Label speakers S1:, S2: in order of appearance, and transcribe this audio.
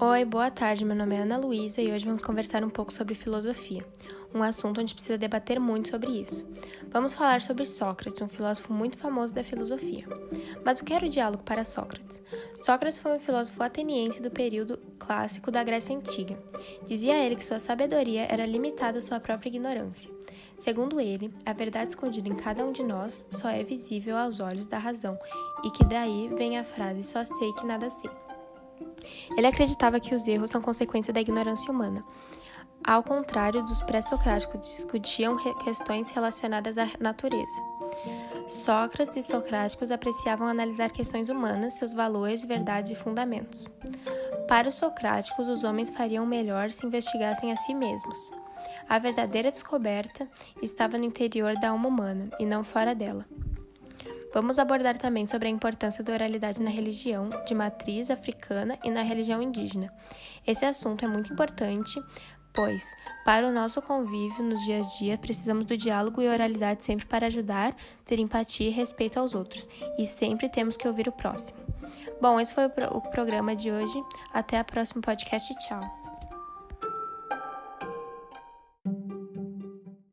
S1: Oi, boa tarde. Meu nome é Ana Luísa e hoje vamos conversar um pouco sobre filosofia, um assunto onde precisa debater muito sobre isso. Vamos falar sobre Sócrates, um filósofo muito famoso da filosofia. Mas o que era o diálogo para Sócrates? Sócrates foi um filósofo ateniense do período clássico da Grécia Antiga. Dizia ele que sua sabedoria era limitada à sua própria ignorância. Segundo ele, a verdade escondida em cada um de nós só é visível aos olhos da razão, e que daí vem a frase só sei que nada sei. Ele acreditava que os erros são consequência da ignorância humana. Ao contrário dos pré-socráticos, discutiam questões relacionadas à natureza. Sócrates e socráticos apreciavam analisar questões humanas, seus valores, verdades e fundamentos. Para os socráticos, os homens fariam melhor se investigassem a si mesmos. A verdadeira descoberta estava no interior da alma humana e não fora dela. Vamos abordar também sobre a importância da oralidade na religião de matriz africana e na religião indígena. Esse assunto é muito importante, pois, para o nosso convívio nos dias a dia, precisamos do diálogo e oralidade sempre para ajudar, ter empatia e respeito aos outros, e sempre temos que ouvir o próximo. Bom, esse foi o, programa de hoje. Até a próximo podcast. Tchau.